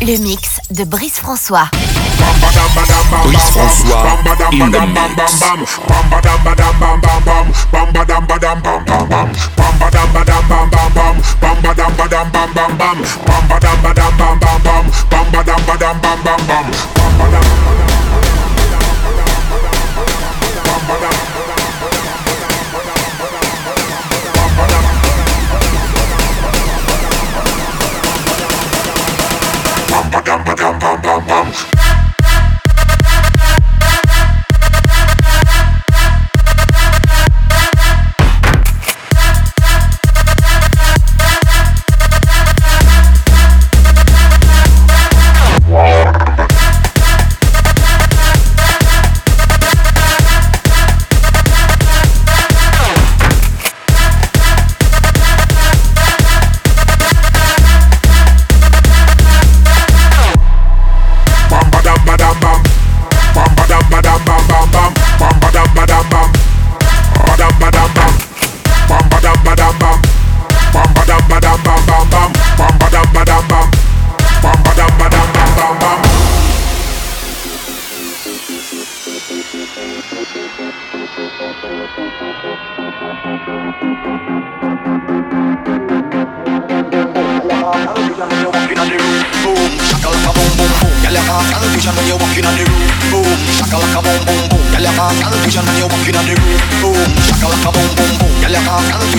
Le mix de Brice François.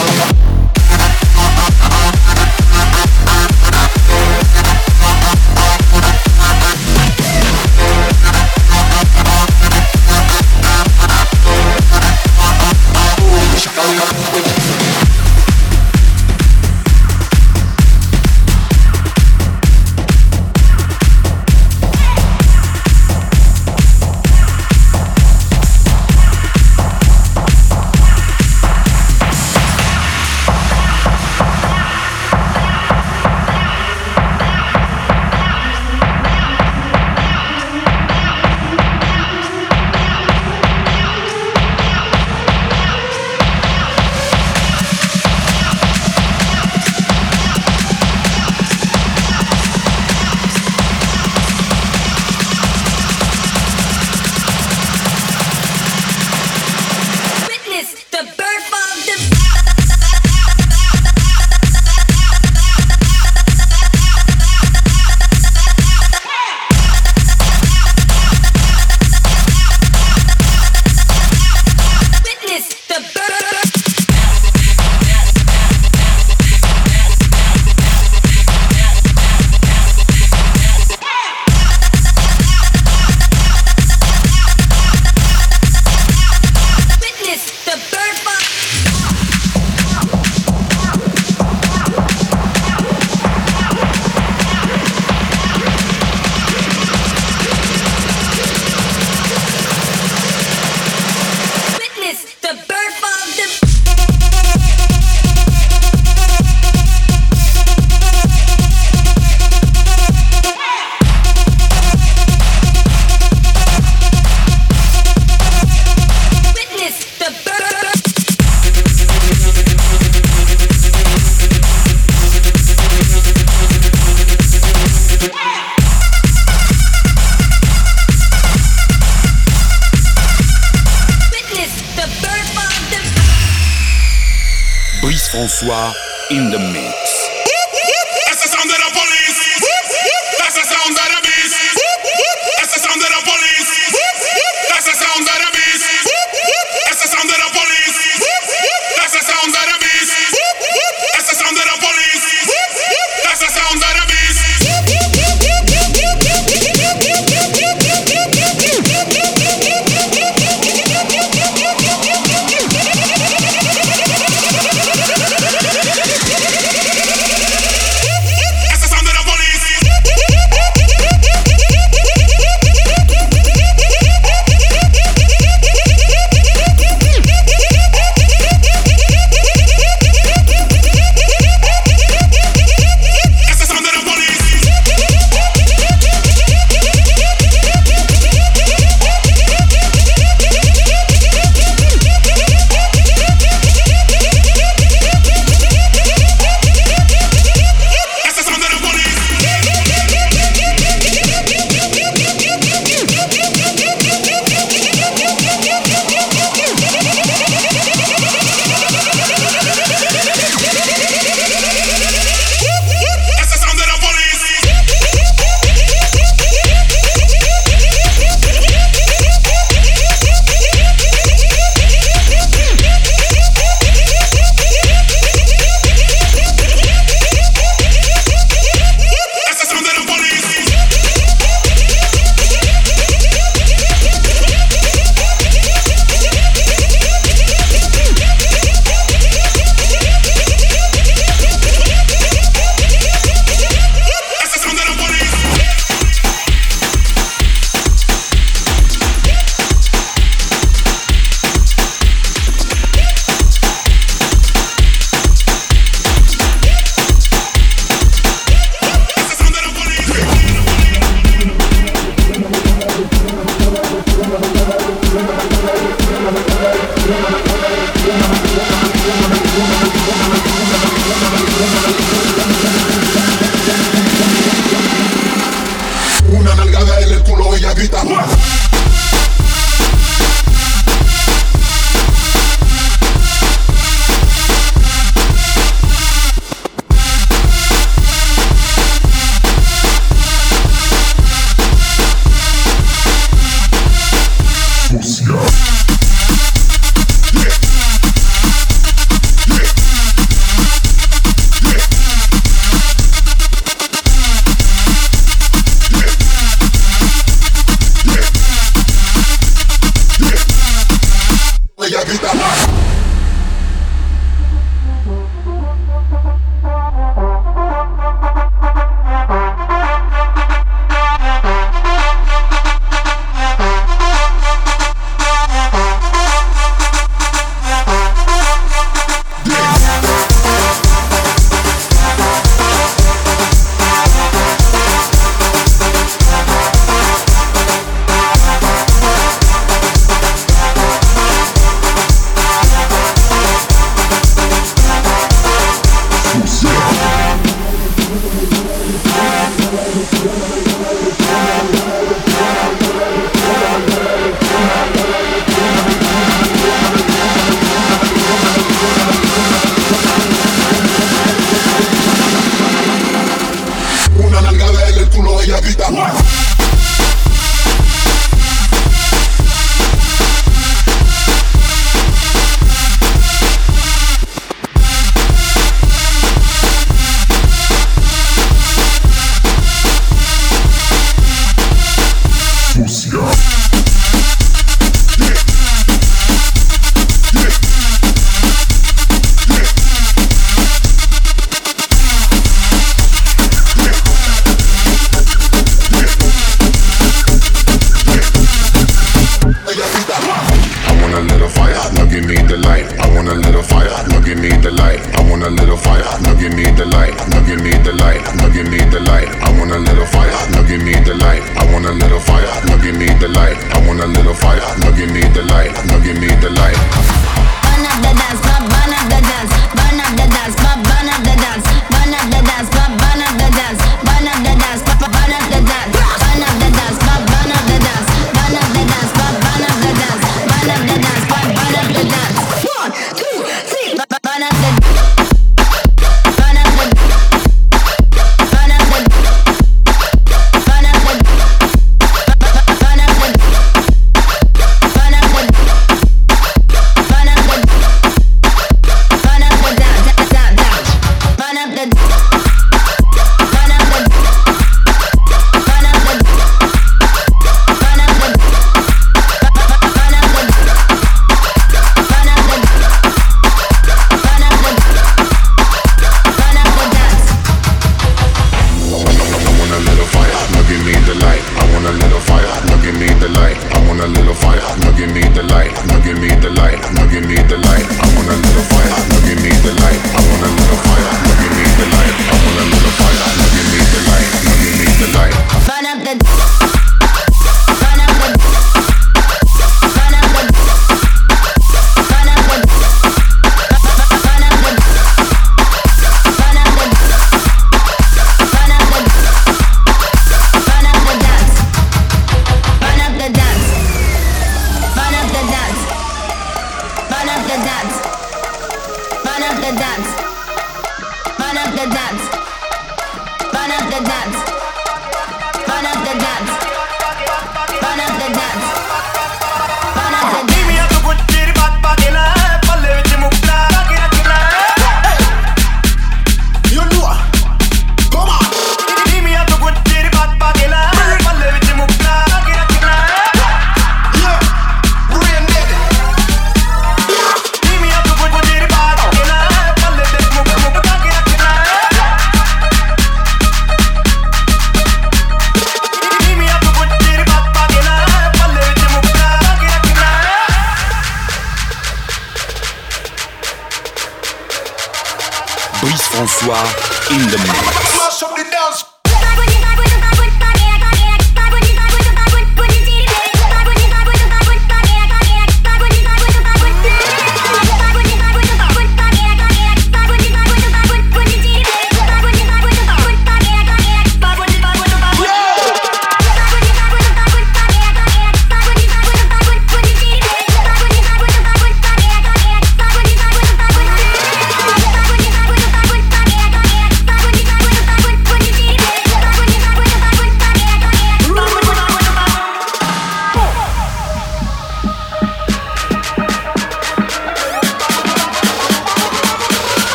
Bye. François in the mix. want a little fire, now give me the light. I want a little fire, now give me the light. Now give me the light, now give me the light. I want a little fire, now give me the light. I want a little fire, now give me the light. I want a little fire, now give me the light. Now give me the light. Burn up the dance, burn up the dance, burn up the dance, burn up the dance, burn up the dance, burn up the dance, burn up the Fabrice François in the mix.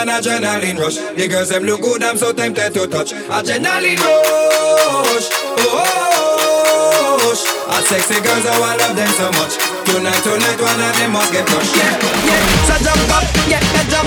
an adrenaline rush. The girls them look good, I'm so tempted to touch. Adrenaline rush, oh, oh, sexy girls, oh I love them so much. Tonight, tonight, one of them must get pushed. Yeah, yeah. So jump up, yeah, jump.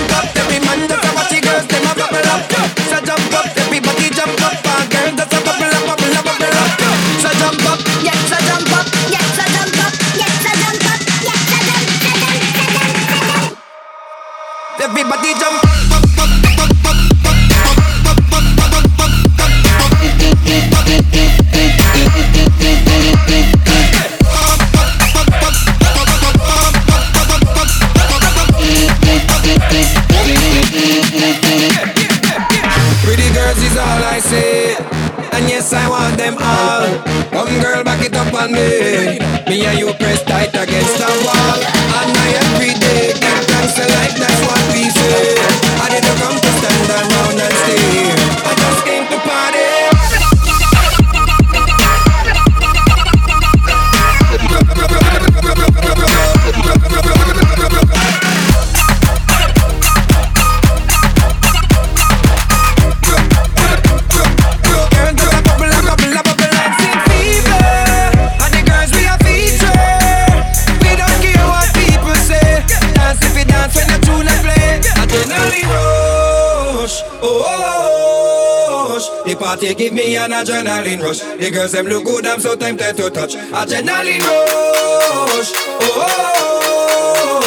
The party give me an adrenaline rush. The girls them look good, I'm so tempted to touch. Adrenaline rush, oh, oh,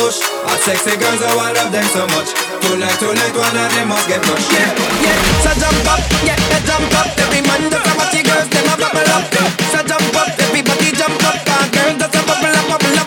oh. Hot sexy girls, oh, I love them so much. Tonight, tonight, one of them must get crushed. Yeah, yeah. So jump up, yeah, jump up. Every man just a watch the girls, them a bubble up. So jump up, everybody jump up. Girls just a bubble up, bubble up.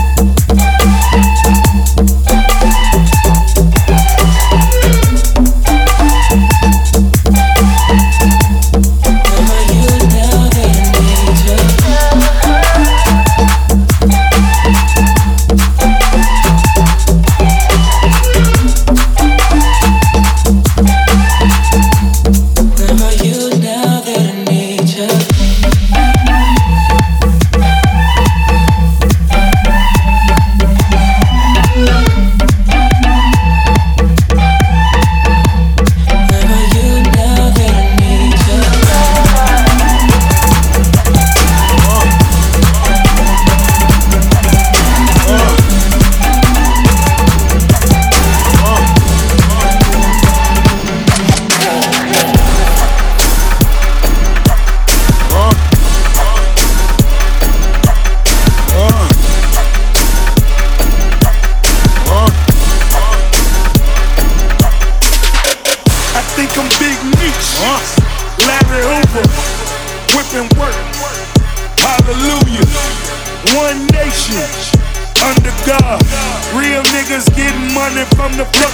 From the fucking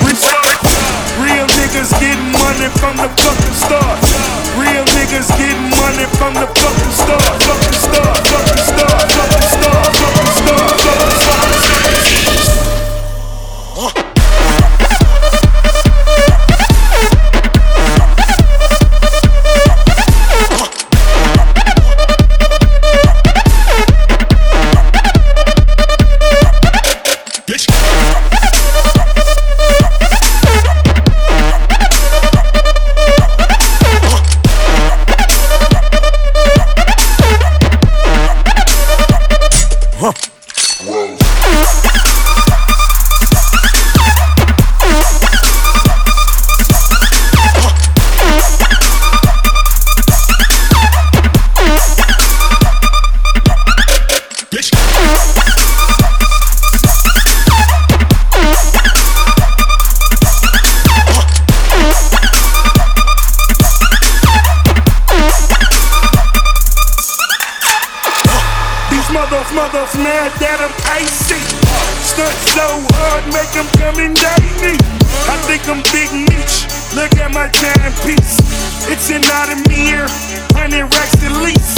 my dime piece. It's an out of mirror, hundred racks at least.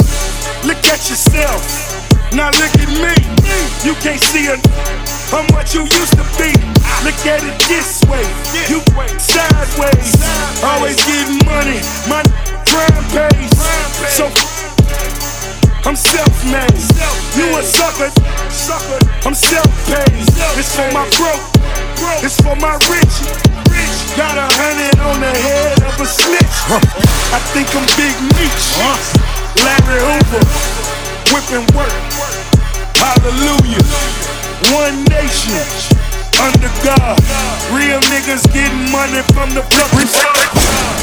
Look at yourself, now look at me. You can't see a, I'm what you used to be. Look at it this way, you sideways. Always getting money, my crime pays. So I'm self-made. You a sucker, sucker. I'm self-paid. It's for my broke, it's for my rich. Got a hundred on the head of a snitch. I think I'm Big Meech. Larry Hoover, whipping work. Hallelujah. One nation under God. Real niggas getting money from the fucking start.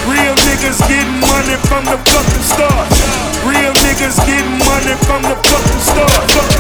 Real niggas getting money from the fucking start. Real niggas getting money from the fucking start.